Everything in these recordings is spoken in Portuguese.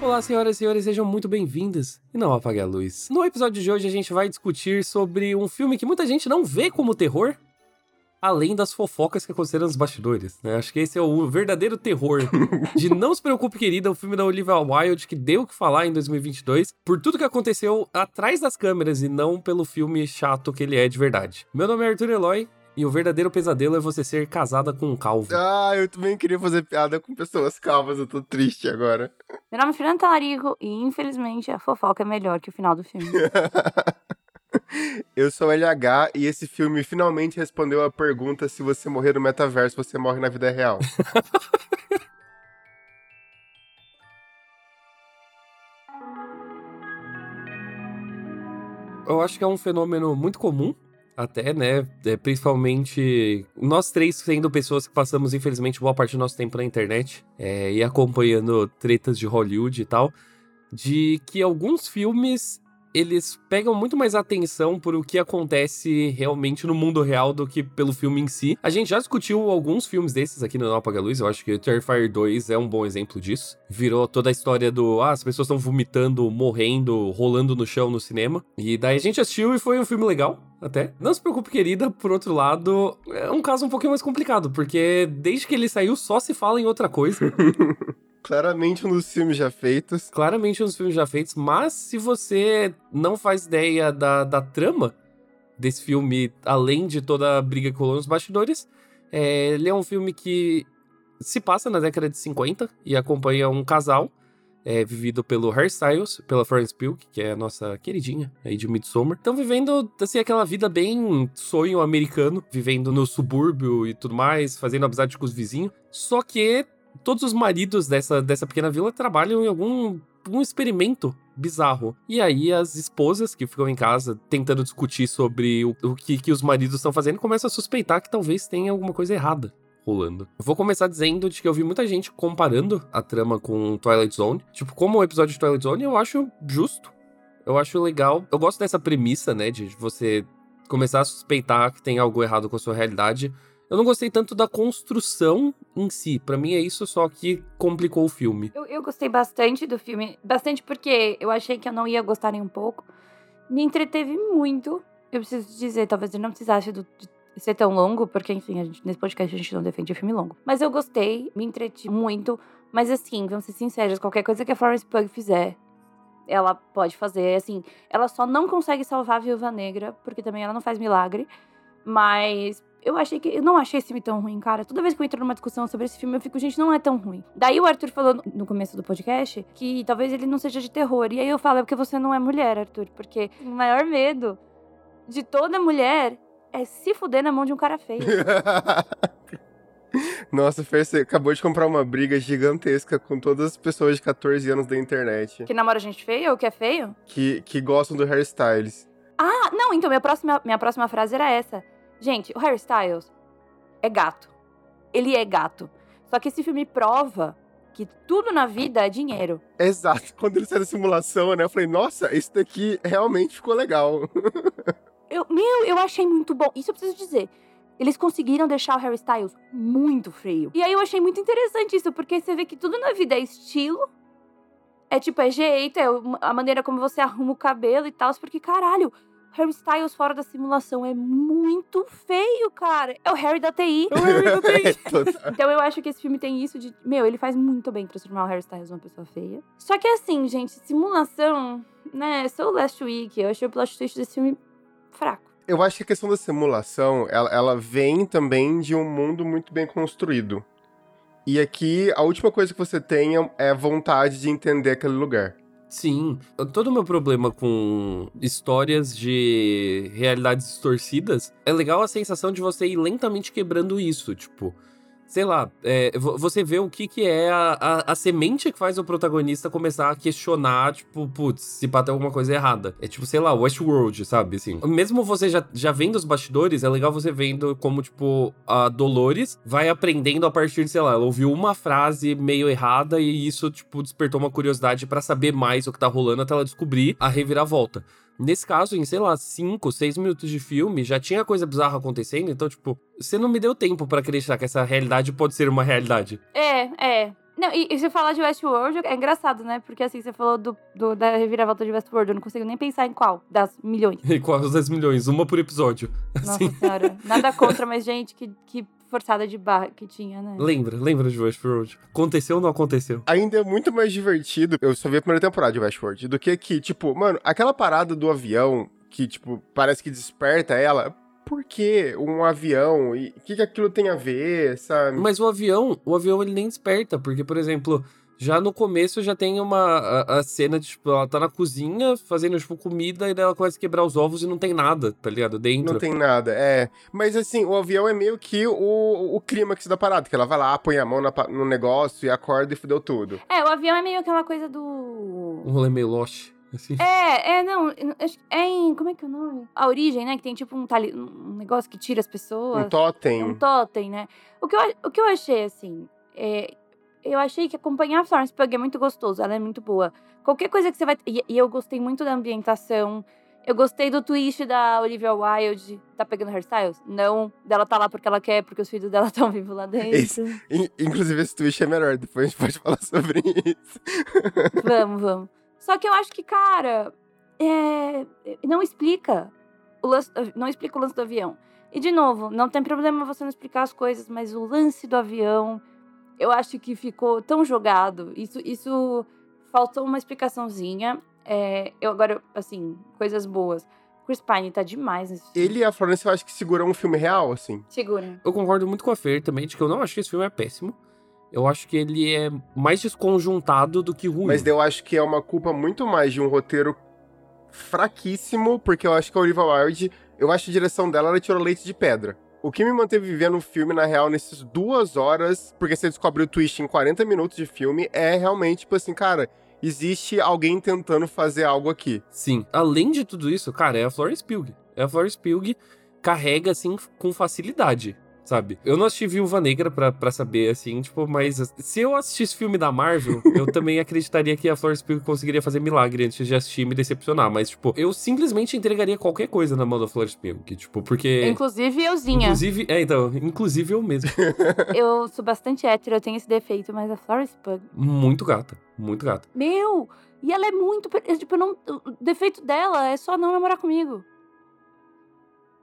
Olá, senhoras e senhores, sejam muito bem-vindas e não apague a luz. No episódio de hoje a gente vai discutir sobre um filme que muita gente não vê como terror, além das fofocas que aconteceram nos bastidores, né? Acho que esse é o verdadeiro terror de Não Se Preocupe Querida, o filme da Olivia Wilde que deu o que falar em 2022, por tudo que aconteceu atrás das câmeras e não pelo filme chato que ele é de verdade. Meu nome é Arthur Eloy e o verdadeiro pesadelo é você ser casada com um calvo. Ah, eu também queria fazer piada com pessoas calvas, eu tô triste agora. Meu nome é Fernanda Talarico e, infelizmente, a fofoca é melhor que o final do filme. eu sou LH e esse filme finalmente respondeu a pergunta se você morrer no metaverso, você morre na vida real. eu acho que é um fenômeno muito comum até, né? É, principalmente nós três sendo pessoas que passamos, infelizmente, boa parte do nosso tempo na internet é, e acompanhando tretas de Hollywood e tal, de que alguns filmes eles pegam muito mais atenção por o que acontece realmente no mundo real do que pelo filme em si. A gente já discutiu alguns filmes desses aqui no Não Apaga Luz, eu acho que Terrifier 2 é um bom exemplo disso. Virou toda a história do, ah, as pessoas estão vomitando, morrendo, rolando no chão no cinema. E daí a gente assistiu e foi um filme legal, até. Não se preocupe, querida, por outro lado, é um caso um pouquinho mais complicado, porque desde que ele saiu só se fala em outra coisa. Claramente um dos filmes já feitos. Claramente um dos filmes já feitos, mas se você não faz ideia da, da trama desse filme, além de toda a briga que rolou nos bastidores, é, ele é um filme que se passa na década de 50 e acompanha um casal é, vivido pelo Harry Styles, pela Florence Pugh, que é a nossa queridinha aí de Midsommar. Estão vivendo, assim, aquela vida bem sonho americano, vivendo no subúrbio e tudo mais, fazendo amizade com os vizinhos. Só que todos os maridos dessa, dessa pequena vila trabalham em algum um experimento bizarro. E aí as esposas que ficam em casa tentando discutir sobre o, o que, que os maridos estão fazendo começam a suspeitar que talvez tenha alguma coisa errada vou começar dizendo de que eu vi muita gente comparando a trama com Twilight Zone. Tipo, como o episódio de Twilight Zone, eu acho justo. Eu acho legal. Eu gosto dessa premissa, né, de você começar a suspeitar que tem algo errado com a sua realidade eu não gostei tanto da construção em si. Para mim é isso só que complicou o filme. Eu, eu, gostei bastante do filme. Bastante porque eu achei que eu não ia gostar nem um pouco. Me entreteve muito. Eu preciso dizer, talvez eu não precisasse do, de ser tão longo, porque, enfim, gente, nesse podcast a gente não defende filme longo. Mas eu gostei, me entreti muito. Mas assim, vamos ser sinceros, qualquer coisa que a Florence Pugh fizer, ela pode fazer. Assim, ela só não consegue salvar a Viúva Negra, porque também ela não faz milagre. Mas eu achei que. Eu não achei esse filme tão ruim, cara. Toda vez que eu entro numa discussão sobre esse filme, eu fico, gente, não é tão ruim. Daí o Arthur falou no começo do podcast que talvez ele não seja de terror. E aí eu falo, é porque você não é mulher, Arthur. Porque o maior medo de toda mulher é se fuder na mão de um cara feio. Nossa, Fer, você acabou de comprar uma briga gigantesca com todas as pessoas de 14 anos da internet. Que namora gente feia ou que é feio? Que, que gostam do hairstyles. Ah, não, então minha próxima, minha próxima frase era essa. Gente, o Harry Styles é gato. Ele é gato. Só que esse filme prova que tudo na vida é dinheiro. Exato. Quando ele saiu da simulação, né? Eu falei, nossa, isso daqui realmente ficou legal. eu, meu, eu achei muito bom. Isso eu preciso dizer. Eles conseguiram deixar o Harry Styles muito feio. E aí eu achei muito interessante isso, porque você vê que tudo na vida é estilo. É tipo, é jeito, é a maneira como você arruma o cabelo e tal. Porque, caralho, Harry Styles fora da simulação é muito feio, cara. É o Harry da TI. É o Harry da TI. então eu acho que esse filme tem isso de. Meu, ele faz muito bem transformar o Harry Styles numa pessoa feia. Só que assim, gente, simulação, né? Sou o Last Week. Eu achei o plot twist desse filme fraco. Eu acho que a questão da simulação, ela, ela vem também de um mundo muito bem construído. E aqui, a última coisa que você tem é vontade de entender aquele lugar. Sim, todo o meu problema com histórias de realidades distorcidas é legal a sensação de você ir lentamente quebrando isso. Tipo, sei lá, é, você vê o que, que é a, a, a, semente que faz o protagonista começar a questionar, tipo, putz, se pá tem alguma coisa errada. É tipo, sei lá, Westworld, sabe, assim. Mesmo você já, já vendo os bastidores, é legal você vendo como, tipo, a Dolores vai aprendendo a partir de, sei lá, ela ouviu uma frase meio errada e isso, tipo, despertou uma curiosidade para saber mais o que tá rolando até ela descobrir a reviravolta. Nesse caso, em, sei lá, 5, 6 minutos de filme, já tinha coisa bizarra acontecendo, então, tipo, você não me deu tempo para acreditar que essa realidade pode ser uma realidade. É, é. Não, e, e você falar de Westworld é engraçado, né? Porque assim, você falou do, do- da reviravolta de Westworld, eu não consigo nem pensar em qual das milhões. E quase 10 milhões, uma por episódio. Nossa Assim. senhora. Nada contra, mas gente, que, que forçada de barra que tinha, né? Lembra, lembra de Westworld? Aconteceu ou não aconteceu? Ainda é muito mais divertido, eu só vi a primeira temporada de Westworld, do que aqui, tipo, mano, aquela parada do avião que, tipo, parece que desperta ela. Por que um avião? E o que, que aquilo tem a ver, sabe? Mas o avião, o avião ele nem desperta, porque, por exemplo, já no começo já tem uma a, a cena de, tipo, ela tá na cozinha fazendo, tipo, comida e daí ela começa a quebrar os ovos e não tem nada, tá ligado? Dentro. Não tem nada, é. Mas assim, o avião é meio que o, o clímax da parada, que ela vai lá, põe a mão na no negócio e acorda e fudeu tudo. É, o avião é meio aquela coisa do. Um rolê meio lost, assim. É, é, não. É em. Como é que é o nome? A origem, né? Que tem tipo um, tali, um negócio que tira as pessoas. Um totem. Um totem, né? O que eu, o que eu achei, assim, é, eu achei que acompanhar a Florence Pugh é muito gostoso, ela é muito boa. Qualquer coisa que você vai. E, e eu gostei muito da ambientação. Eu gostei do twist da Olivia Wilde, tá pegando hairstyles? Não, dela tá lá porque ela quer, porque os filhos dela estão vivos lá dentro. Esse- In- inclusive, esse twist é melhor, depois a gente pode falar sobre isso. Vamos, vamos. Só que eu acho que, cara, é, não explica. O lance, não explica o lance do avião. E, de novo, não tem problema você não explicar as coisas, mas o lance do avião, eu acho que ficou tão jogado. Isso, isso faltou uma explicaçãozinha. É, eu agora, assim, coisas boas. Chris Pine tá demais nesse filme. Ele e a Florence, eu acho que seguram um filme real, assim. Segura. Eu concordo muito com a Fer também, de que eu não acho que esse filme é péssimo. Eu acho que ele é mais desconjuntado do que ruim. Mas eu acho que é uma culpa muito mais de um roteiro fraquíssimo, porque eu acho que a Olivia Wilde, eu acho que a direção dela, ela tirou leite de pedra. O que me manteve vivendo o filme, na real, nessas duas horas, porque você descobre o twist em 40 minutos de filme, é realmente, tipo assim, cara, existe alguém tentando fazer algo aqui. Sim. Além de tudo isso, cara, é a Florence Pugh. É a Florence Pugh carrega, assim, com facilidade, sabe? Eu não assisti Viúva Negra pra, pra saber, assim, tipo, mas se eu assistisse filme da Marvel, eu também acreditaria que a Florence Pugh conseguiria fazer milagre antes de assistir e me decepcionar. Mas, tipo, eu simplesmente entregaria qualquer coisa na mão da Florence Pugh, que, tipo, porque... Inclusive, euzinha. Inclusive, é, então, inclusive eu mesmo. Eu sou bastante hétero, eu tenho esse defeito, mas a Florence Pugh Muito gata, muito gata. Meu! E ela é muito. Tipo, não, o defeito dela é só não namorar comigo.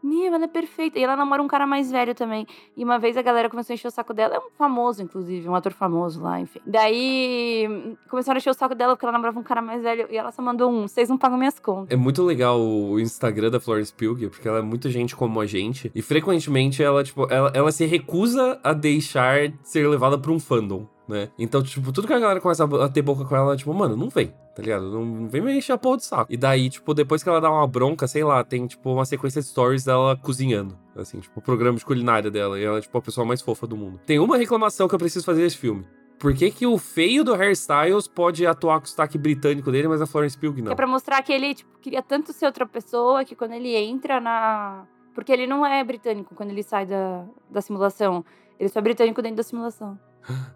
Meu, ela é perfeita. E ela namora um cara mais velho também. E uma vez a galera começou a encher o saco dela. É um famoso, inclusive, um ator famoso lá, enfim. Daí começaram a encher o saco dela porque ela namorava um cara mais velho. E ela só mandou um: vocês não pagam minhas contas. É muito legal o Instagram da Florence Pugh, porque ela é muita gente como a gente. E frequentemente ela, tipo, ela, ela se recusa a deixar ser levada por um fandom, né? Então, tipo, tudo que a galera começa a ter boca com ela, tipo, mano, não vem, tá ligado? Não, vem me encher a porra do saco. E daí, tipo, depois que ela dá uma bronca, sei lá, tem, tipo, uma sequência de stories dela cozinhando. Assim, tipo, o programa de culinária dela. E ela é, tipo, a pessoa mais fofa do mundo. Tem uma reclamação que eu preciso fazer desse filme. Por que, que o feio do Hairstyles pode atuar com o sotaque britânico dele, mas a Florence Pugh não? É pra mostrar que ele, tipo, queria tanto ser outra pessoa que quando ele entra na. Porque ele não é britânico quando ele sai da, da simulação. Ele só é britânico dentro da simulação.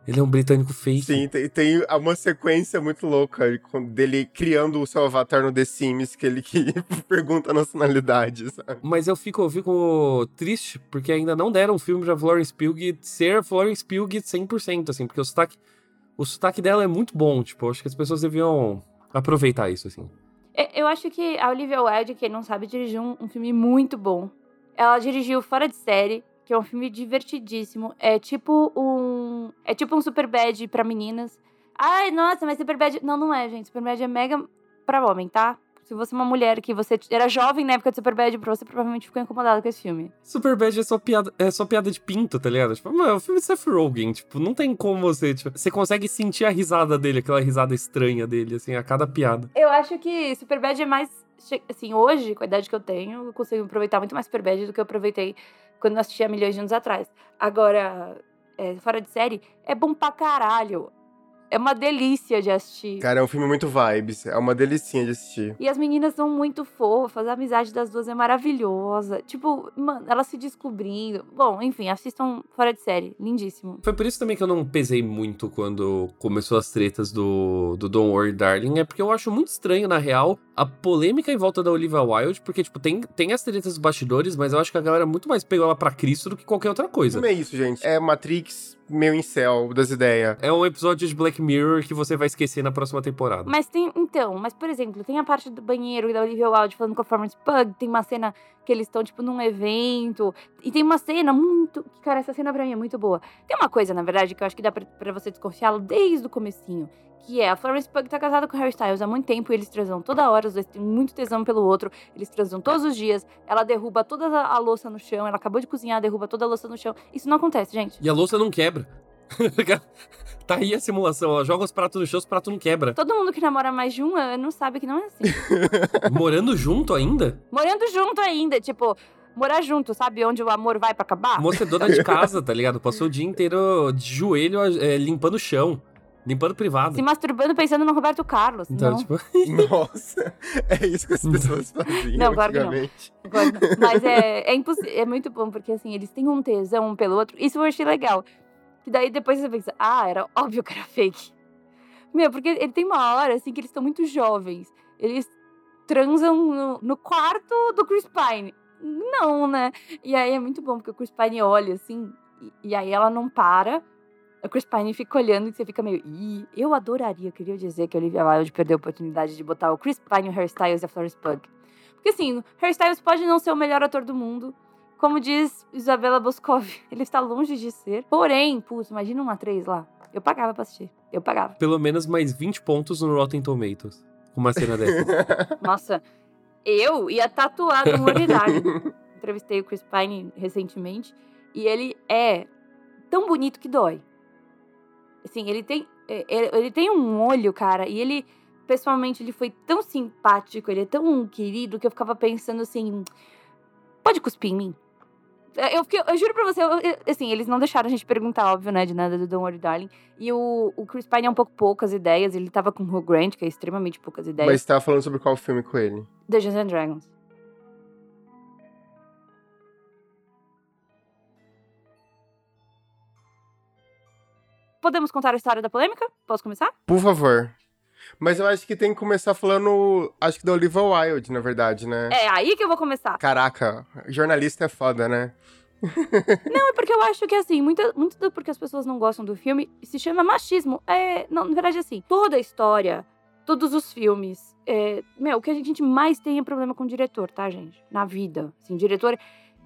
Ele é um britânico fake. Sim, tem, tem uma sequência muito louca dele criando o seu avatar no The Sims, que ele que pergunta a nacionalidade, sabe? Mas eu fico, eu fico triste porque ainda não deram um filme pra Florence Pugh ser Florence Pugh 100%, assim, porque o sotaque, o sotaque dela é muito bom, tipo, eu acho que as pessoas deviam aproveitar isso, assim. É, Eu acho que a Olivia Wilde, quem não sabe, dirigiu um, um filme muito bom. Ela dirigiu Fora de Série, que é um filme divertidíssimo. É tipo um. É tipo um Superbad pra meninas. Ai, nossa, mas Superbad. Não, não é, gente. Superbad é mega pra homem, tá? Se você é uma mulher que você era jovem na época de Superbad, você provavelmente ficou incomodada com esse filme. Superbad é só piada, é só piada de pinto, tá ligado? Tipo, mano, é o filme de Seth Rogen, tipo, não tem como você, tipo, você consegue sentir a risada dele, aquela risada estranha dele, assim, a cada piada. Eu acho que Superbad é mais. Assim, hoje, com a idade que eu tenho, eu consigo aproveitar muito mais Superbad do que eu aproveitei quando eu assistia milhões de anos atrás. Agora, é, fora de série, é bom pra caralho. É uma delícia de assistir. Cara, é um filme muito vibes, é uma delicinha de assistir. E as meninas são muito fofas, a amizade das duas é maravilhosa. Tipo, mano, elas se descobrindo. Bom, enfim, assistam fora de série. Lindíssimo. Foi por isso também que eu não pesei muito quando começou as tretas do, do Don't Worry Darling, é porque eu acho muito estranho, na real, a polêmica em volta da Olivia Wilde, porque, tipo, tem, tem as tretas dos bastidores, mas eu acho que a galera muito mais pegou ela pra Cristo do que qualquer outra coisa. Não é isso, gente. É Matrix meio incel das ideias. É um episódio de Black Mirror que você vai esquecer na próxima temporada. Mas tem, então, mas por exemplo, tem a parte do banheiro da Olivia Wilde falando com a Florence Pug, tem uma cena que eles estão, tipo, num evento, e tem uma cena muito, cara, essa cena pra mim é muito boa. Tem uma coisa, na verdade, que eu acho que dá pra, pra você desconfiar desde o comecinho, que é a Florence Pug tá casada com o Harry Styles há muito tempo e eles transam toda hora, os dois têm muito tesão pelo outro, eles transam todos os dias, ela derruba toda a, louça no chão, ela acabou de cozinhar, derruba toda a louça no chão. Isso não acontece, gente. E a louça não quebra. tá aí a simulação, ela joga os pratos no chão, os pratos não quebra. Todo mundo que namora mais de um ano sabe que não é assim. Morando junto ainda? Morando junto ainda, tipo, morar junto, sabe? Onde o amor vai pra acabar. Moça é dona de casa, tá ligado? Passou o dia inteiro de joelho é, limpando o chão. Limpando privado. Se masturbando pensando no Roberto Carlos. Então, não. tipo, Nossa, é isso que as pessoas faziam Não, claro que não. Mas é, é, é muito bom, porque assim, eles têm um tesão um pelo outro. Isso eu achei legal. Que daí depois você pensa, ah, era óbvio que era fake. Meu, porque ele tem uma hora, assim, que eles estão muito jovens. Eles transam no, no quarto do Chris Pine. Não, né? E aí é muito bom, porque o Chris Pine olha, assim, e, e aí ela não para. O Chris Pine fica olhando e você fica meio. Ih, eu adoraria, eu queria dizer que a Olivia Wilde perdeu a oportunidade de botar o Chris Pine, o Harry Styles e a Florence Pug. Porque assim, o Harry Styles pode não ser o melhor ator do mundo. Como diz Isabela Boscov, ele está longe de ser. Porém, putz, imagina uma atriz lá. Eu pagava pra assistir. Eu pagava. pelo menos mais 20 pontos no Rotten Tomatoes. Com uma cena dessa. Nossa, eu ia tatuar no Moridarty. Entrevistei o Chris Pine recentemente. E ele é tão bonito que dói. Assim, ele tem, é, é, ele tem um olho, cara, e ele, pessoalmente, ele foi tão simpático, ele é tão querido, que eu ficava pensando assim, pode cuspir em mim? É, Eu, fiquei- eu juro pra você, eu- eu- assim, eles não deixaram a gente perguntar, óbvio, né, de nada do Don't Worry Darling. E o, o Chris Pine é um pouco poucas ideias, ele tava com o Hugh Grant, que é extremamente poucas ideias. Mas você tava falando sobre qual filme com ele? Dungeons and Dragons. Podemos contar a história da polêmica? Posso começar? Por favor. Mas eu acho que tem que começar falando, acho que da Olivia Wilde, na verdade, né? É aí que eu vou começar. Caraca, jornalista é foda, né? Não, é porque eu acho que, assim, muita, muito do porque as pessoas não gostam do filme se chama machismo. É, não, na verdade, assim, toda a história, todos os filmes, é, meu, o que a gente mais tem é problema com o diretor, tá, gente? Na vida. Assim, diretor.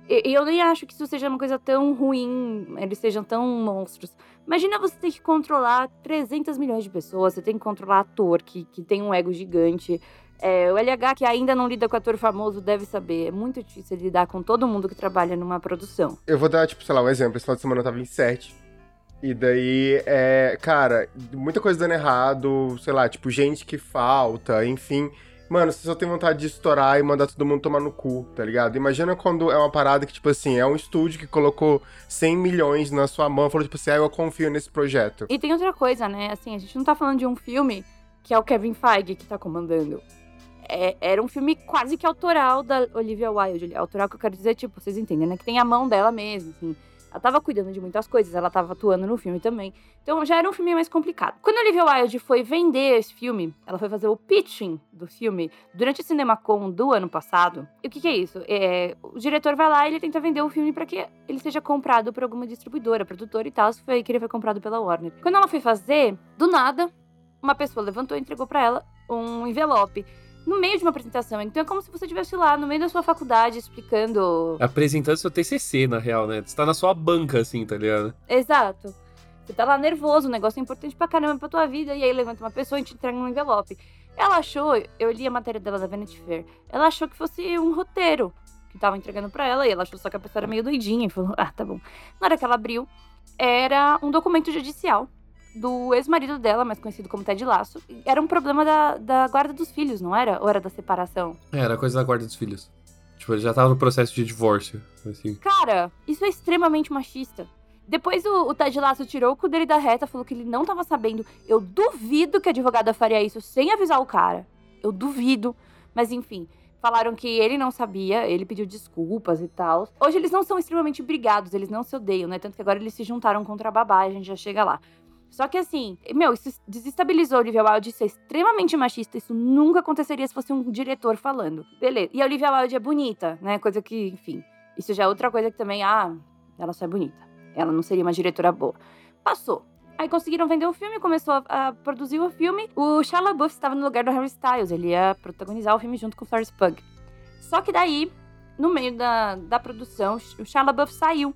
E eu nem acho que isso seja uma coisa tão ruim, eles sejam tão monstros. Imagina você ter que controlar 300 milhões de pessoas, você tem que controlar ator que, que tem um ego gigante. É, o LH, que ainda não lida com ator famoso, deve saber. É muito difícil lidar com todo mundo que trabalha numa produção. Eu vou dar, tipo, sei lá, um exemplo. Esse final de semana eu tava em sete. E daí, é, cara, muita coisa dando errado, sei lá, tipo, gente que falta, enfim. Mano, você só tem vontade de estourar e mandar todo mundo tomar no cu, tá ligado? Imagina quando é uma parada que, tipo assim, é um estúdio que colocou 100 milhões na sua mão e falou, tipo assim, ah, eu confio nesse projeto. E tem outra coisa, né? Assim, a gente não tá falando de um filme que é o Kevin Feige que tá comandando. É- era um filme quase que autoral da Olivia Wilde. Autoral que eu quero dizer, tipo, vocês entendem, né? Que tem a mão dela mesmo, assim. Ela tava cuidando de muitas coisas, ela tava atuando no filme também. Então já era um filme mais complicado. Quando a Olivia Wilde foi vender esse filme, ela foi fazer o pitching do filme durante o CinemaCon do ano passado. E o que, que é isso? É, o diretor vai lá e ele tenta vender o filme para que ele seja comprado por alguma distribuidora, produtora e tal. Foi aí que ele foi comprado pela Warner. Quando ela foi fazer, do nada, uma pessoa levantou e entregou para ela um envelope. No meio de uma apresentação. Então é como se você estivesse lá, no meio da sua faculdade, explicando Apresentando seu TCC, na real, né? Você tá na sua banca, assim, tá ligado? Exato. Você tá lá nervoso, o negócio é importante pra caramba pra tua vida, e aí levanta uma pessoa e te entrega um envelope. Ela achou, eu li a matéria dela da Vanity Fair, ela achou que fosse um roteiro que tava entregando pra ela, e ela achou só que a pessoa era meio doidinha, e falou, ah, tá bom. Na hora que ela abriu, era um documento judicial do ex-marido dela, mais conhecido como Ted Lasso. Era um problema da, da guarda dos filhos, não era? Ou era da separação? É, era coisa da guarda dos filhos. Tipo, ele já tava no processo de divórcio, assim. Cara, isso é extremamente machista. Depois o, o Ted Lasso tirou o cu dele da reta, falou que ele não tava sabendo. Eu duvido que a advogada faria isso sem avisar o cara. Eu duvido. Mas enfim, falaram que ele não sabia, ele pediu desculpas e tal. Hoje eles não são extremamente brigados, eles não se odeiam, né? Tanto que agora eles se juntaram contra a babá, a gente já chega lá. Só que assim, meu, isso desestabilizou Olivia Wilde ser extremamente machista. Isso nunca aconteceria se fosse um diretor falando. Beleza. E a Olivia Wilde é bonita, né? Coisa que, enfim. Isso já é outra coisa que também, ah, ela só é bonita. Ela não seria uma diretora boa. Passou. Aí conseguiram vender o filme, começou a, a produzir o filme. O Shia LaBeouf estava no lugar do Harry Styles. Ele ia protagonizar o filme junto com o Florence Pug. Só que daí, no meio da, da produção, o Shia LaBeouf saiu.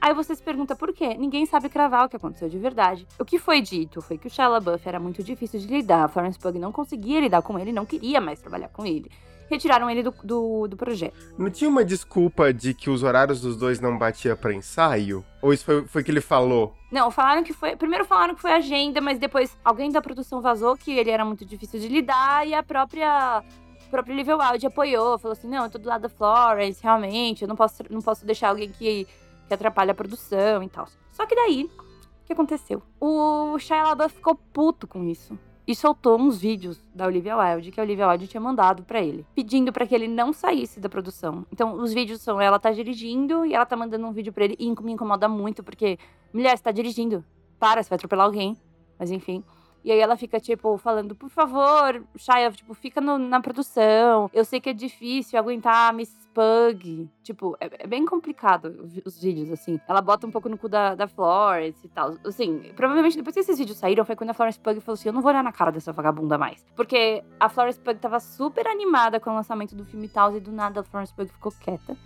Aí você se pergunta por quê? Ninguém sabe cravar o que aconteceu de verdade. O que foi dito foi que o Shia LaBeouf era muito difícil de lidar, a Florence Pugh não conseguia lidar com ele, não queria mais trabalhar com ele. Retiraram ele do, do, do projeto. Não tinha uma desculpa de que os horários dos dois não batiam para ensaio? Ou isso foi, foi que ele falou? Não, falaram que foi. Primeiro falaram que foi agenda, mas depois alguém da produção vazou que ele era muito difícil de lidar e a própria o próprio Olivia Wilde apoiou, falou assim: não, eu tô do lado da Florence, realmente, eu não posso, não posso deixar alguém que que atrapalha a produção e tal. Só que daí, o que aconteceu? O Shia LaBeouf ficou puto com isso e soltou uns vídeos da Olivia Wilde que a Olivia Wilde tinha mandado para ele, pedindo para que ele não saísse da produção. Então, os vídeos são ela tá dirigindo e ela tá mandando um vídeo para ele e me incomoda muito porque mulher, você tá dirigindo, para, você vai atropelar alguém. Mas enfim, e aí ela fica, tipo, falando, por favor, Shia, tipo, fica no, na produção. Eu sei que é difícil aguentar Miss Pug. Tipo, é, é, bem complicado os vídeos, assim. Ela bota um pouco no cu da, da Florence e tal. Assim, provavelmente depois que esses vídeos saíram, foi quando a Florence Pug falou assim: eu não vou olhar na cara dessa vagabunda mais. Porque a Florence Pug tava super animada com o lançamento do filme e tal, e do nada a Florence Pug ficou quieta.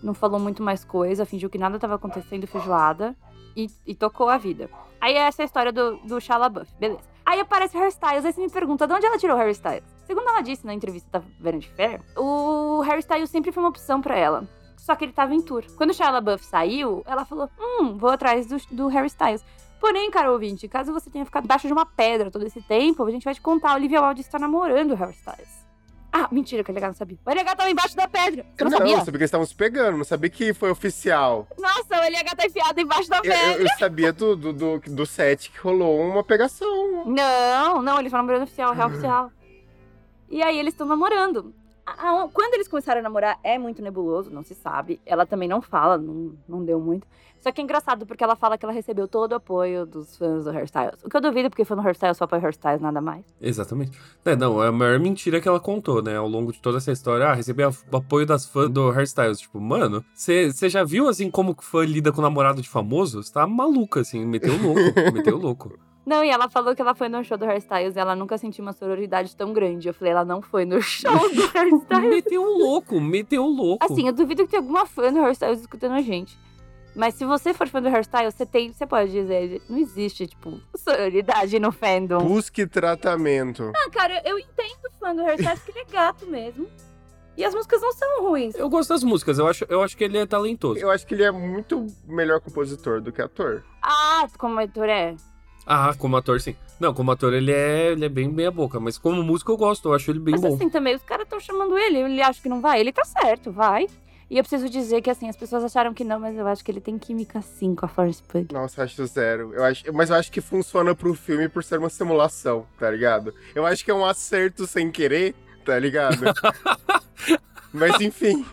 Não falou muito mais coisa, fingiu que nada tava acontecendo, feijoada. E, e tocou a vida. Aí essa é a história do, do Shala Buff, beleza. Aí aparece o Harry Styles, aí você me pergunta, de onde ela tirou o Harry Styles? Segundo ela disse na entrevista da Vanity Fair, o Harry Styles sempre foi uma opção para ela. Só que ele tava em tour. Quando o Shia LaBeouf saiu, ela falou, hum, vou atrás do, do Harry Styles. Porém, cara ouvinte, caso você tenha ficado debaixo de uma pedra todo esse tempo, a gente vai te contar, a Olivia Wilde está namorando o Harry Styles. Ah, mentira, que o LH não sabia. O LH tava embaixo da pedra. Não, não sabia? Não, sabia que eles estavam se pegando, não sabia que foi oficial. Nossa, o LH tá enfiado embaixo da pedra. Eu, eu, eu sabia do, do, do, do, set que rolou uma pegação. Não, não, eles foram namorando oficial, real oficial. E aí eles estão namorando quando eles começaram a namorar é muito nebuloso, não se sabe. Ela também não fala, não, não deu muito. Só que é engraçado porque ela fala que ela recebeu todo o apoio dos fãs do Hairstyles. O que eu duvido, porque fã do Hairstyles só apoia Hairstyles, nada mais. Exatamente. É, não, é a maior mentira que ela contou, né? Ao longo de toda essa história. Ah, receber o apoio das fãs do Hairstyles. Tipo, mano, você já viu, assim, como fã lida com namorado de famoso? Você tá maluca, assim, meteu louco, meteu louco. Não, e ela falou que ela foi no show do Hairstyles e ela nunca sentiu uma sororidade tão grande. Eu falei, ela não foi no show do Hairstyles. meteu um louco, meteu um louco. Assim, eu duvido que tenha alguma fã do Hairstyles escutando a gente. Mas se você for fã do Hairstyles, você tem, você pode dizer, não existe, tipo, sororidade no fandom. Busque tratamento. Ah, cara, eu entendo o fã do Hairstyles, que ele é gato mesmo. E as músicas não são ruins. Eu gosto das músicas, eu acho, eu acho que ele é talentoso. Eu acho que ele é muito melhor compositor do que ator. Ah, como ator é? Ah, como ator, sim. Não, como ator ele é, ele é bem meia boca, mas como músico eu gosto, eu acho ele bem mas, bom. Mas assim também, os caras estão chamando ele, ele acha que não vai, ele tá certo, vai. E eu preciso dizer que, assim, as pessoas acharam que não, mas eu acho que ele tem química sim com a Florence Pugh. Nossa, eu acho zero. Eu acho, mas eu acho que funciona pro filme por ser uma simulação, tá ligado? Eu acho que é um acerto sem querer, tá ligado? mas enfim.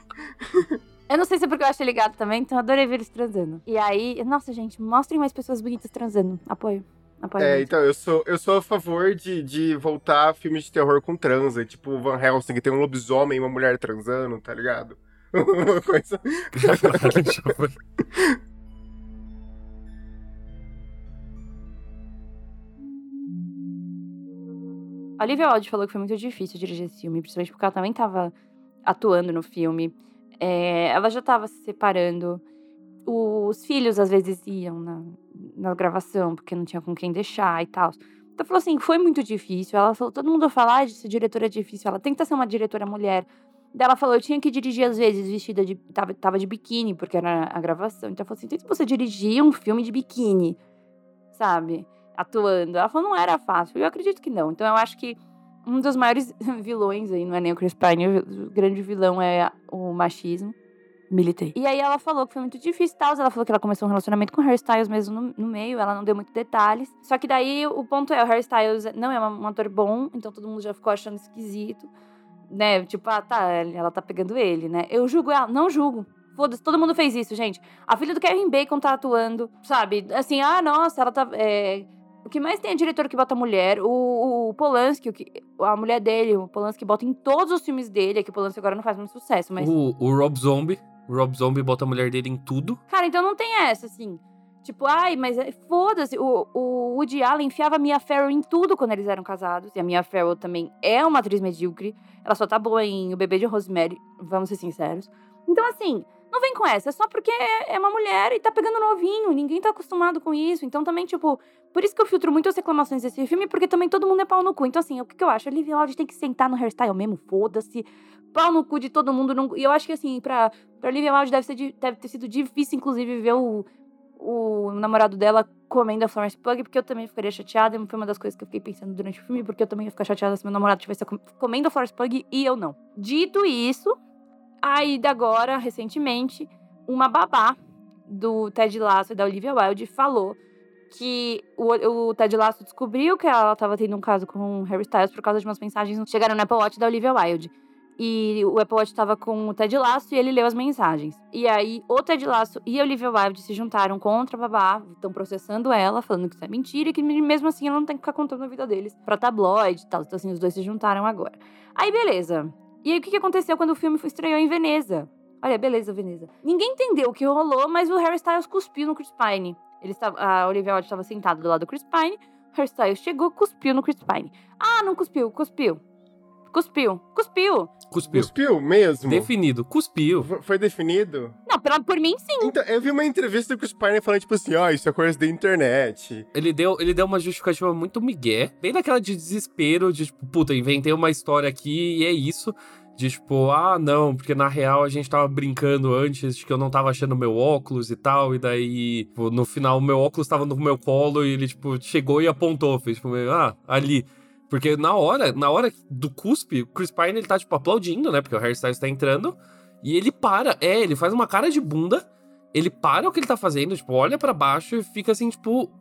Eu não sei se é porque eu acho ele gato também, então eu adorei ver eles transando. E aí, nossa, gente, mostrem mais pessoas bonitas transando. Apoio. É, então, eu sou, eu sou a favor de, de voltar a filmes de terror com transa. Tipo, Van Helsing, que tem um lobisomem e uma mulher transando, tá ligado? uma coisa. A Olivia Wilde falou que foi muito difícil dirigir esse filme, principalmente porque ela também estava atuando no filme. É, ela já estava se separando. Os filhos às vezes iam na, na gravação, porque não tinha com quem deixar e tal. Então falou assim, foi muito difícil. Ela falou, todo mundo fala, ah, ser diretora é difícil. Ela tenta ser uma diretora mulher. Daí ela falou, eu tinha que dirigir às vezes vestida de. Tava, tava de biquíni, porque era a gravação. Então ela falou assim, tenta você dirigir um filme de biquíni, sabe? Atuando. Ela falou, não era fácil. Eu acredito que não. Então eu acho que um dos maiores vilões aí, não é nem o Chris Pine, o grande vilão é o machismo. Militei. E aí ela falou que foi muito difícil e tal. Ela falou que ela começou um relacionamento com o Harry Styles mesmo no, no, meio. Ela não deu muito detalhes. Só que daí o ponto é, o Harry Styles não é um ator bom, então todo mundo já ficou achando esquisito. Né? Tipo, ah, tá, ela tá pegando ele, né? Eu julgo ela. Não julgo. Foda-se, todo mundo fez isso, gente. A filha do Kevin Bacon tá atuando, sabe? Assim, ah, nossa, ela tá. É, O que mais tem é diretor que bota mulher. O, o Polanski, o que, a mulher dele, o Polanski bota em todos os filmes dele. É que o Polanski agora não faz muito sucesso, mas. O, o Rob Zombie. O Rob Zombie bota a mulher dele em tudo. Cara, então não tem essa, assim. Tipo, ai, mas é- foda-se. O, o Woody Allen enfiava a Mia Farrow em tudo quando eles eram casados. E a Mia Farrow também é uma atriz medíocre. Ela só tá boa em O Bebê de Rosemary, vamos ser sinceros. Então, assim, não vem com essa. É só porque é é uma mulher e tá pegando novinho. Ninguém tá acostumado com isso. Então, também, tipo, por isso que eu filtro muito as reclamações desse filme, porque também todo mundo é pau no cu. Então, assim, o que, que eu acho? A Olivia Wilde tem que sentar no hairstyle mesmo, foda-se. Pau no cu de todo mundo. Não... E eu acho que, assim, pra, pra Olivia Wilde deve, ser, deve ter sido difícil, inclusive, ver o, o namorado dela comendo a Florence Pug, porque eu também ficaria chateada. Foi uma das coisas que eu fiquei pensando durante o filme, porque eu também ia ficar chateada se meu namorado estivesse com- comendo a Florence Pug e eu não. Dito isso, aí agora, recentemente, uma babá do Ted Lasso e da Olivia Wilde falou que o, o Ted Lasso descobriu que ela estava tendo um caso com o Harry Styles por causa de umas mensagens que chegaram no Apple Watch da Olivia Wilde. E o Apple Watch estava com o Ted Lasso e ele leu as mensagens. E aí, o Ted Lasso e a Olivia Wilde se juntaram contra a babá, estão processando ela, falando que isso é mentira e que mesmo assim ela não tem que ficar contando a vida deles pra tabloide e tal. Então, assim, os dois se juntaram agora. Aí, beleza. E aí, o que aconteceu quando o filme estreou em Veneza? Olha, beleza, Veneza. Ninguém entendeu o que rolou, mas o Harry Styles cuspiu no Chris Pine. Ele estava, a Olivia Wilde estava sentada do lado do Chris Pine. Styles chegou, cuspiu no Chris Pine. Ah, não cuspiu, cuspiu. Cuspiu, cuspiu. Cuspiu. Cuspiu mesmo? Definido. Cuspiu. F- Foi definido? Não, pela, por mim, sim. Então, eu vi uma entrevista do Chris Pine falando, tipo assim, ó, isso é coisa da internet. Ele deu, ele deu uma justificativa muito migué. Bem daquela de desespero, de tipo, puta, inventei uma história aqui e é isso. De tipo, ah, não, porque na real a gente tava brincando antes de que eu não tava achando meu óculos e tal. E daí, tipo, no final, o meu óculos tava no meu colo e ele, tipo, chegou e apontou. Fez, tipo, ah, ali. Porque na hora, na hora do cuspe, o Chris Pine, ele tá, tipo, aplaudindo, né? Porque o Harry Styles tá entrando. E ele para, é, ele faz uma cara de bunda. Ele para o que ele tá fazendo, tipo, olha pra baixo e fica assim, tipo,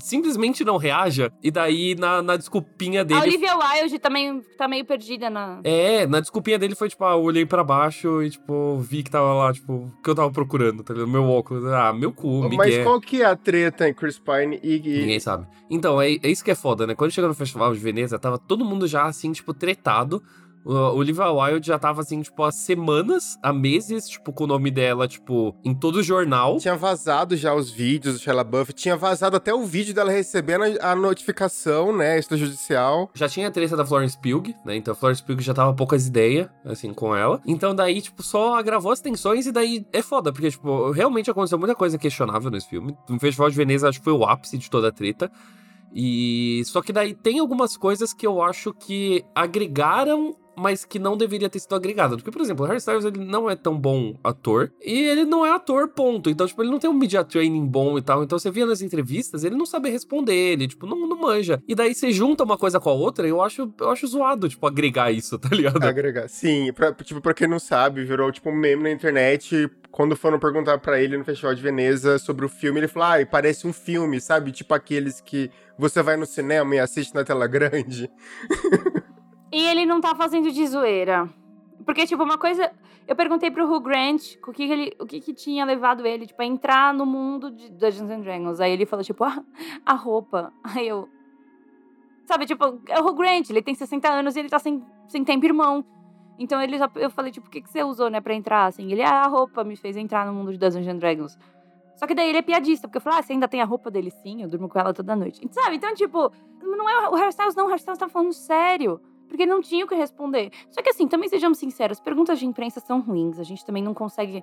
simplesmente não reaja. E daí, na, na desculpinha A dele. Olivia Wilde também tá meio perdida na. É, na desculpinha dele foi, tipo, ah, eu olhei pra baixo e, tipo, vi que tava lá, tipo, o que eu tava procurando, tá ligado? Meu óculos. Ah, meu cu, Mas Miguel. qual que é a treta em Chris Pine e... e- Ninguém sabe. Então, é, é isso que é foda, né? Quando chegou no Festival de Veneza, tava todo mundo já, assim, tipo, tretado. O Olivia Wilde já tava, assim, tipo, há semanas, há meses, tipo, com o nome dela, tipo, em todo o jornal. Tinha vazado já os vídeos do Shia Buff, tinha vazado até o vídeo dela recebendo a a notificação, né, extrajudicial. Já tinha a treta da Florence Pugh, né? Então a Florence Pugh já tava poucas ideias, assim, com ela. Então daí, tipo, só agravou as tensões e daí é foda, porque, tipo, realmente aconteceu muita coisa questionável nesse filme. No Festival de Veneza, acho que foi o ápice de toda a treta. E só que daí tem algumas coisas que eu acho que agregaram, mas que não deveria ter sido agregado. Porque, por exemplo, o Harry Styles ele não é tão bom ator e ele não é ator, ponto. Então, tipo, ele não tem um media training bom e tal. Então, você via nas entrevistas, ele não sabe responder, ele, tipo, não, não manja. E daí você junta uma coisa com a outra, eu acho, eu acho zoado, tipo, agregar isso, tá ligado? Agregar. Sim, pra, tipo, pra quem não sabe, virou tipo um meme na internet. Quando foram perguntar pra ele no Festival de Veneza sobre o filme, ele falou: ah, parece um filme, sabe? Tipo aqueles que você vai no cinema e assiste na tela grande. E ele não tá fazendo de zoeira. Porque, tipo, uma coisa. Eu perguntei pro Hugh Grant o que, ele, o que, que tinha levado ele, tipo, a entrar no mundo de Dungeons and Dragons. Aí ele falou, tipo, ah, a roupa. Aí eu. Sabe, tipo, é o Hugh Grant, ele tem 60 anos e ele tá sem, sem tempo irmão. Então ele já, eu falei, tipo, o que, que você usou, né, pra entrar, assim? Ele, ah, a roupa me fez entrar no mundo de Dungeons and Dragons. Só que daí ele é piadista, porque eu falei, ah, você ainda tem a roupa dele? Sim, eu durmo com ela toda noite. Sabe? Então, tipo, não é o hairstyles, não, o hairstyles tá falando sério. Porque não tinha o que responder. Só que assim, também sejamos sinceros, perguntas de imprensa são ruins. A gente também não consegue.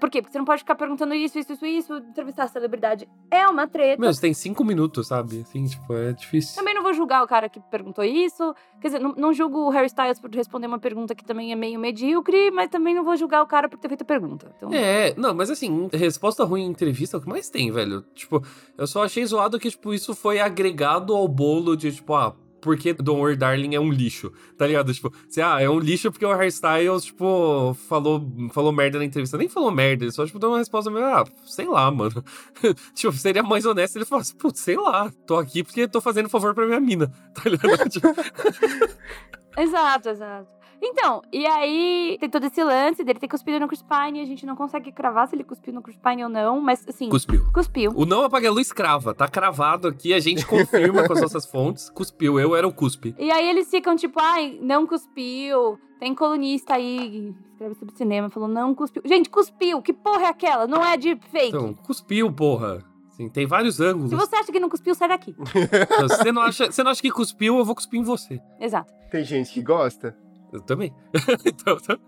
Por quê? Porque você não pode ficar perguntando isso, isso, isso, isso, entrevistar a celebridade. É uma treta. Meu, você tem cinco minutos, sabe? Assim, tipo, é difícil. Também não vou julgar o cara que perguntou isso. Quer dizer, não, não julgo o Harry Styles por responder uma pergunta que também é meio medíocre, mas também não vou julgar o cara por ter feito a pergunta. Então, É, não, mas assim, resposta ruim em entrevista é o que mais tem, velho. Tipo, eu só achei zoado que, tipo, isso foi agregado ao bolo de, tipo, ah, porque Don't Worry Darling é um lixo, tá ligado? Tipo, assim, ah, é um lixo porque o Hairstyles, tipo, falou, falou merda na entrevista. Nem falou merda, ele só, tipo, deu uma resposta meio, ah, sei lá, mano. tipo, seria mais honesto ele falasse, putz, sei lá, tô aqui porque tô fazendo favor pra minha mina, tá ligado? tipo, Exato, exato. Então, e aí tem todo esse lance dele ter cuspido no Chris Pine. A gente não consegue cravar se ele cuspiu no Chris Pine ou não, mas assim. Cuspiu. Cuspiu. O não apaga a luz crava, tá cravado aqui, a gente confirma com as nossas fontes. Cuspiu, eu era o cuspe. E aí eles ficam tipo, ai, não cuspiu. Tem colunista aí, escreve sobre cinema, falou, não cuspiu. Gente, cuspiu, que porra é aquela? Não é de fake. Então, cuspiu, porra. Sim, tem vários ângulos. Se você acha que não cuspiu, sai daqui. Se você não acha, você não acha que cuspiu, eu vou cuspir em você. Exato. Tem gente que gosta. Eu também. então, então,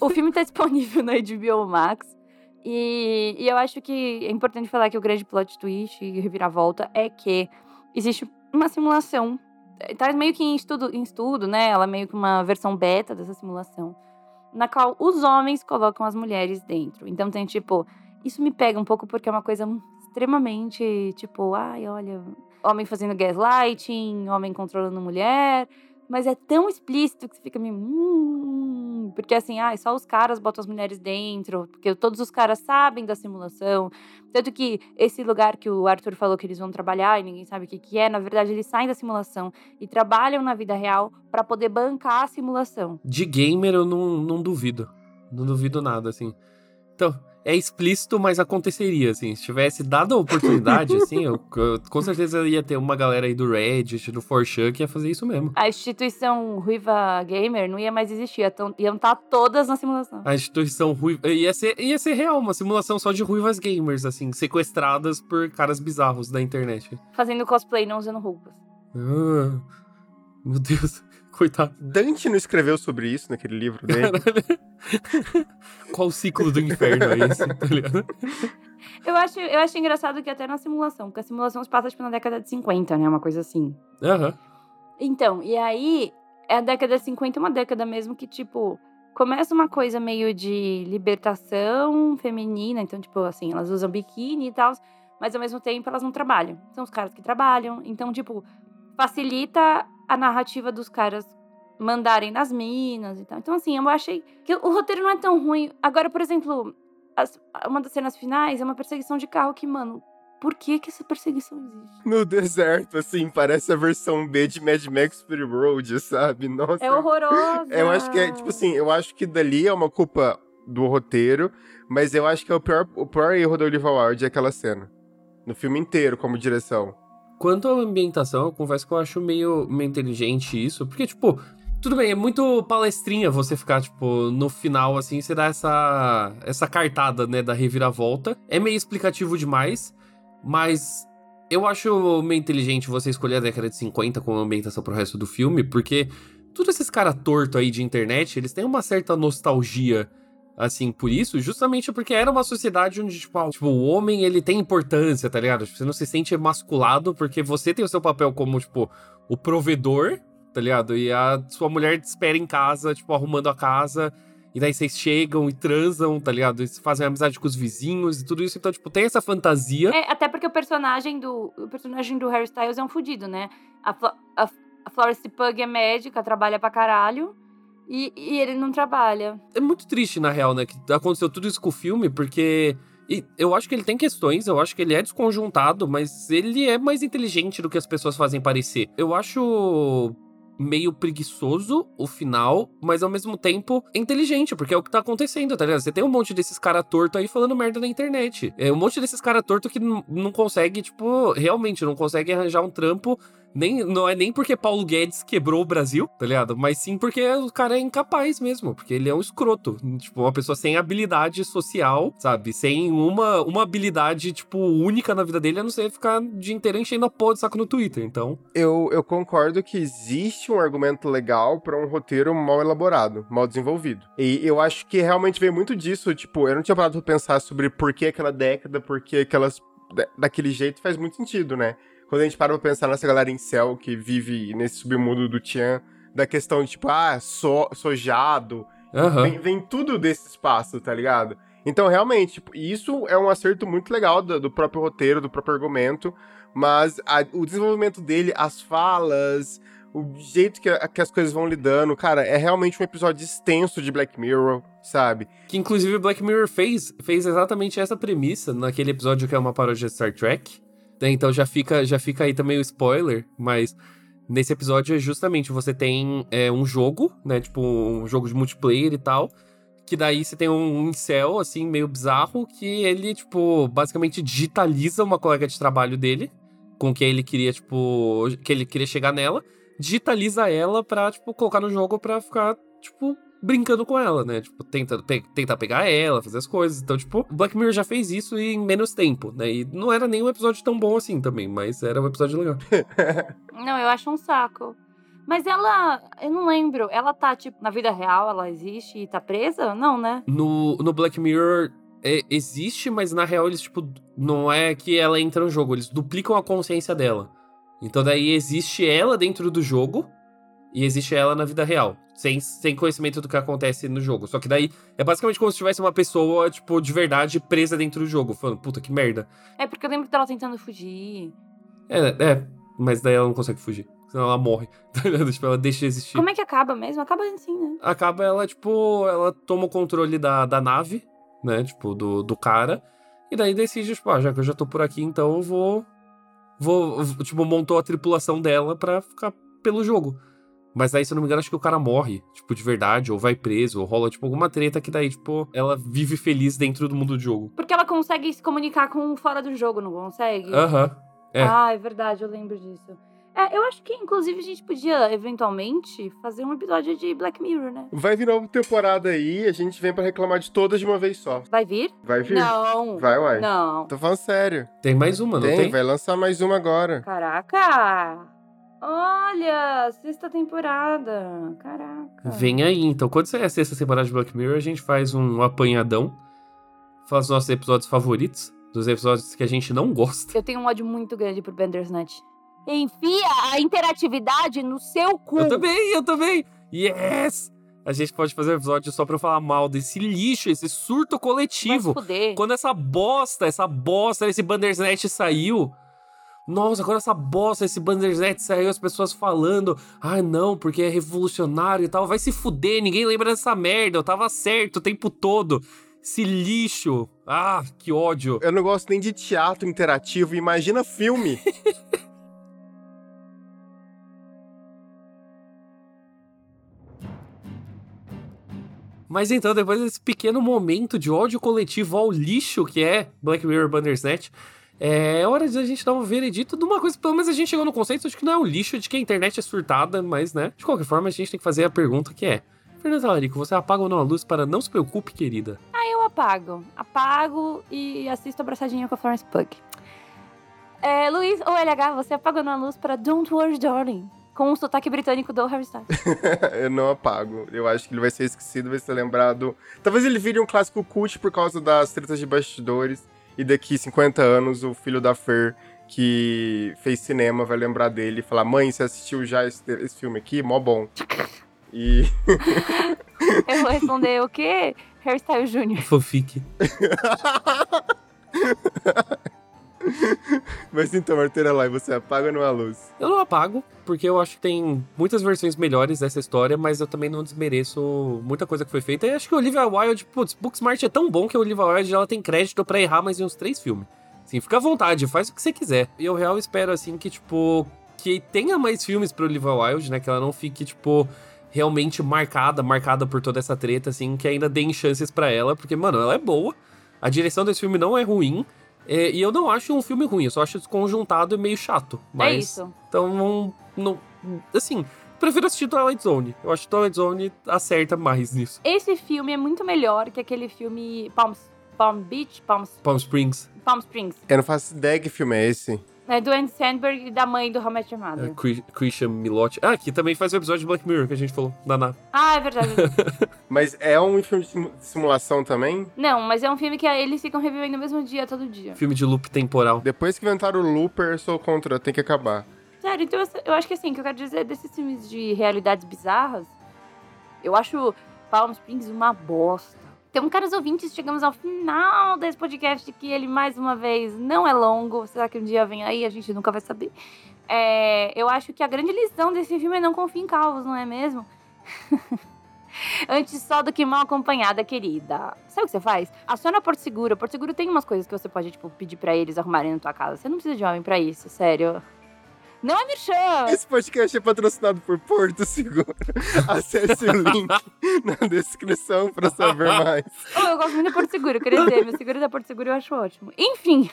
O filme tá disponível na HBO Max. E, e eu acho que é importante falar que o grande plot twist e reviravolta é que existe uma simulação. Tá meio que em estudo, em estudo, né? Ela é meio que uma versão beta dessa simulação. Na qual os homens colocam as mulheres dentro. Então tem tipo. Isso me pega um pouco porque é uma coisa extremamente tipo, ai, olha, homem fazendo gaslighting, homem controlando mulher. Mas é tão explícito que você fica meio. Hum, porque assim, ah, só os caras botam as mulheres dentro, porque todos os caras sabem da simulação. Tanto que esse lugar que o Arthur falou que eles vão trabalhar e ninguém sabe o que, que é, na verdade, eles saem da simulação e trabalham na vida real para poder bancar a simulação. de gamer eu não, não duvido. Não duvido nada, assim. Então, é explícito, mas aconteceria, assim. Se tivesse dado a oportunidade, assim, eu, eu- com certeza ia ter uma galera aí do Reddit, do 4chan, que ia fazer isso mesmo. A instituição Ruiva Gamer não ia mais existir, então iam estar todas na simulação. A instituição ruiva. Ia ser, ia ser real, uma simulação só de ruivas gamers, assim, sequestradas por caras bizarros da internet. Fazendo cosplay, não usando roupas. Ah, meu Deus, coitado. Dante não escreveu sobre isso naquele livro dele. Qual o ciclo do inferno é esse, tá ligado? Eu acho, eu acho engraçado que até na simulação, porque a simulação se passa tipo, na década de 50, né? Uma coisa assim. Aham. Então, e aí, é a década de 50 uma década mesmo que, tipo, começa uma coisa meio de libertação feminina. Então, tipo, assim, elas usam biquíni e tal, mas ao mesmo tempo elas não trabalham. São os caras que trabalham. Então, tipo, facilita a narrativa dos caras mandarem nas minas e tal. Então, assim, eu achei que o roteiro não é tão ruim. Agora, por exemplo, as- uma das cenas finais é uma perseguição de carro que, mano, por que que essa perseguição existe? No deserto, assim, parece a versão B de Mad Max Fury Road, sabe? Nossa. É horrorosa. Eu acho que é, tipo assim, eu acho que dali é uma culpa do roteiro, mas eu acho que é o pior, o pior erro da Olivia Wilde é aquela cena. No filme inteiro, como direção. Quanto à ambientação, eu confesso que eu acho meio, meio inteligente isso, porque, tipo, tudo bem, é muito palestrinha você ficar, tipo, no final, assim, você dá essa, essa cartada, né, da reviravolta. É meio explicativo demais, mas eu acho meio inteligente você escolher a década de 50 como ambientação pro resto do filme, porque todos esses caras tortos aí de internet, eles têm uma certa nostalgia assim, por isso, justamente porque era uma sociedade onde, tipo, ah, tipo, o homem, ele tem importância, tá ligado? Tipo, Você não se sente emasculado porque você tem o seu papel como, tipo, o provedor, tá ligado? E a sua mulher te espera em casa, tipo, arrumando a casa, e daí vocês chegam e transam, tá ligado? E fazem amizade com os vizinhos e tudo isso. Então, tipo, tem essa fantasia. É, até porque o personagem do o personagem do Harry Styles é um fudido, né? A, a, a Florence Pug é médica, trabalha pra caralho. E, e ele não trabalha. É muito triste, na real, né? Que aconteceu tudo isso com o filme, porque. e eu acho que ele tem questões, eu acho que ele é desconjuntado, mas ele é mais inteligente do que as pessoas fazem parecer. Eu acho meio preguiçoso o final, mas ao mesmo tempo inteligente, porque é o que tá acontecendo, tá ligado? Você tem um monte desses cara torto aí falando merda na internet. É um monte desses cara torto que não consegue, tipo, realmente não consegue arranjar um trampo nem, não é nem porque Paulo Guedes quebrou o Brasil, tá ligado? Mas sim porque o cara é incapaz mesmo. Porque ele é um escroto. Tipo, uma pessoa sem habilidade social, sabe? Sem uma, uma habilidade, tipo, única na vida dele, a não ser ficar o dia inteiro enchendo a porra de saco no Twitter. Então, Eu, eu concordo que existe um argumento legal pra um roteiro mal elaborado, mal desenvolvido. E eu acho que realmente veio muito disso, tipo, eu não tinha parado pra pensar sobre por que aquela década, por que aquelas. Da- daquele jeito faz muito sentido, né? Quando a gente para pra pensar nessa galera em céu que vive nesse submundo do Tian, da questão de, tipo, ah, so, sojado, aham. Vem, vem tudo desse espaço, tá ligado? Então, realmente, tipo, isso é um acerto muito legal do, do próprio roteiro, do próprio argumento, mas a- o desenvolvimento dele, as falas, o jeito que, a- que as coisas vão lidando, cara, é realmente um episódio extenso de Black Mirror, sabe? Que inclusive Black Mirror fez, fez exatamente essa premissa naquele episódio que é uma paródia de Star Trek. né? Então já fica, já fica aí também o spoiler, mas nesse episódio é justamente você tem é, um jogo, né? Tipo, um jogo de multiplayer e tal. Que daí você tem um incel, assim, meio bizarro, que ele, tipo, basicamente digitaliza uma colega de trabalho dele, com quem ele queria, tipo, que ele queria chegar nela, digitaliza ela pra, tipo, colocar no jogo pra ficar, tipo, brincando com ela, né? Tipo, tenta, pe tentar pegar ela, fazer as coisas. Então, tipo, Black Mirror já fez isso em menos tempo, né? E não era nem um episódio tão bom assim também, mas era um episódio legal. Não, eu acho um saco. Mas ela, eu não lembro, ela tá, tipo, na vida real, ela existe e tá presa? Não, né? No, no Black Mirror é, existe, mas na real eles, tipo, não é que ela entra no jogo, eles duplicam a consciência dela. Então daí existe ela dentro do jogo e existe ela na vida real, sem, sem conhecimento do que acontece no jogo. Só que daí é basicamente como se tivesse uma pessoa, tipo, de verdade presa dentro do jogo, falando, puta que merda. É porque eu lembro dela tentando fugir. É, é, mas daí ela não consegue fugir. Senão ela morre. tá ligado? tipo, ela deixa de existir. Como é que acaba mesmo? Acaba assim, né? acaba ela, tipo, ela toma o controle da, da nave, né? Tipo, do, do cara. E daí decide, tipo, ah, já que eu já tô por aqui, então eu vou. Vou. Tipo, montou a tripulação dela pra ficar pelo jogo. Mas daí, se eu não me engano, acho que o cara morre, tipo, de verdade, ou vai preso, ou rola, tipo, alguma treta que daí, tipo, ela vive feliz dentro do mundo do jogo. Porque ela consegue se comunicar com fora do jogo, não consegue? Aham. é. Ah, é verdade, eu lembro disso. É, eu acho que, inclusive, a gente podia, eventualmente, fazer um episódio de Black Mirror, né? Vai vir nova temporada aí, a gente vem pra reclamar de todas de uma vez só. Vai vir? Vai vir? Não. Vai, uai. Não. Tô falando sério. Tem mais uma, não tem, tem? vai lançar mais uma agora. Caraca! Olha, sexta temporada. Caraca. Vem aí, então. Quando sair a sexta temporada de Black Mirror, a gente faz um apanhadão. Faz os nossos episódios favoritos. Dos episódios que a gente não gosta. Eu tenho um ódio muito grande pro Bandersnatch. Enfia a interatividade no seu cu. Eu também, eu também. Yes! A gente pode fazer um episódio só pra eu falar mal desse lixo, esse surto Vai se coletivo. fuder. Quando essa bosta, essa bosta, esse Bandersnatch saiu. Nossa, quando essa bosta, esse Bandersnatch saiu, as pessoas falando, ah, não, porque é revolucionário e tal. Vai se fuder, ninguém lembra dessa merda. Eu tava certo o tempo todo. Esse lixo. Ah, que ódio. Eu não gosto nem de teatro interativo, imagina filme. Mas então, depois desse pequeno momento de ódio coletivo ao lixo que é Black Mirror Bandersnatch, é hora de a gente dar um veredito de uma coisa. Pelo menos a gente chegou no conceito de que não é um lixo, de que a internet é surtada, mas, né? De qualquer forma, a gente tem que fazer a pergunta que é: Fernanda Talarico, você apaga ou não a luz para não se preocupe, querida? Eu apago. Apago e assisto abraçadinha com a Florence Pug. É, Luiz, ou LH, você apaga na luz para Don't Worry Darling, com o sotaque britânico do Harry Styles. eu não apago. Eu acho que ele vai ser esquecido, vai ser lembrado. Talvez ele vire um clássico cult por causa das tretas de bastidores. E daqui 50 anos, o filho da Fer, que fez cinema, vai lembrar dele e falar: Mãe, você assistiu já esse, esse filme aqui? Mó bom. E. Eu vou responder o quê? Harry Styles Jr. Fanfic. Mas então, Arteira lá, você apaga ou não a luz? Eu não apago, porque eu acho que tem muitas versões melhores dessa história, mas eu também não desmereço muita coisa que foi feita. E acho que Olivia Wilde, putz, Booksmart é tão bom que a Olivia Wilde ela tem crédito pra errar mais uns três filmes. Assim, fica à vontade, faz o que você quiser. E eu real espero, assim, que, tipo, que tenha mais filmes pra Olivia Wilde, né? Que ela não fique, tipo, realmente marcada, marcada por toda essa treta, assim, que ainda deem chances pra ela, porque, mano, ela é boa. A direção desse filme não é ruim. É, e eu não acho um filme ruim, eu só acho desconjuntado e meio chato. Mas, É isso. Então, não, não. Assim, prefiro assistir Twilight Zone. Eu acho que Twilight Zone acerta mais nisso. Esse filme é muito melhor que aquele filme Palm, Palm Beach, Palm, Palm Springs, Palm Springs. Eu não faço ideia que filme é esse. É do Andy Sandberg e da mãe do How I Met Your é, Mother. Chris- Christian Milotti. Ah, que também faz o episódio de Black Mirror que a gente falou, da. Ah, é verdade. Mas é um filme de simu- simulação também? Não, mas é um filme que eles ficam revivendo no mesmo dia, todo dia. Filme de loop temporal. Depois que inventaram o Looper, eu sou contra, tem que acabar. Sério, então eu, eu acho que assim, o que eu quero dizer desses filmes de realidades bizarras, eu acho Palm Springs uma bosta. Então, caros ouvintes, chegamos ao final desse podcast, que ele, mais uma vez, não é longo. Será que um dia vem aí? A gente nunca vai saber. É, eu acho que a grande lição desse filme é não confie em calvos, não é mesmo? Antes só do que mal acompanhada, querida. Sabe o que você faz? Aciona Porto Seguro. Porto Seguro tem umas coisas que você pode, tipo, pedir pra eles arrumarem na tua casa. Você não precisa de homem pra isso, sério. Não é merchan! Esse podcast é patrocinado por Porto Seguro. Acesse o link na descrição pra saber mais. Oh, eu gosto muito do Porto Seguro, queria dizer. Meu seguro da Porto Seguro eu acho ótimo. Enfim.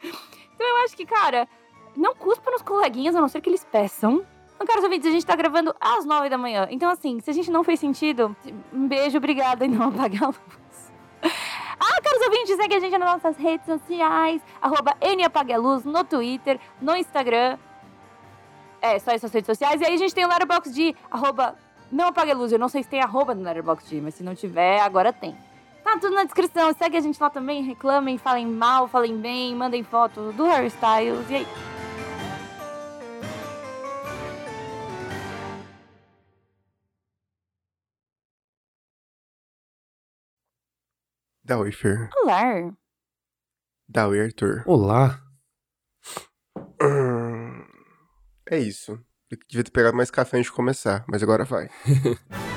Então eu acho que, cara, não cuspa nos coleguinhas, a não ser que eles peçam. Não, caros ouvintes, a gente tá gravando às nove da manhã. Então, assim, se a gente não fez sentido, um beijo, obrigada e não apague a luz. Ah, caros ouvintes, segue a gente nas nossas redes sociais, arroba Luz, no Twitter, no Instagram. É, só essas redes sociais. E aí a gente tem o Letterboxd de arroba não apague a luz. Eu não sei se tem arroba no Letterboxd, mas se não tiver, agora tem. Tá tudo na descrição. Segue a gente lá também, reclamem, falem mal, falem bem, mandem fotos do Harry Styles. E aí? Dá oi, Fer. Olá. Dá oi, Arthur. Olá. É isso. Eu devia ter pegado mais café antes de começar, mas agora vai.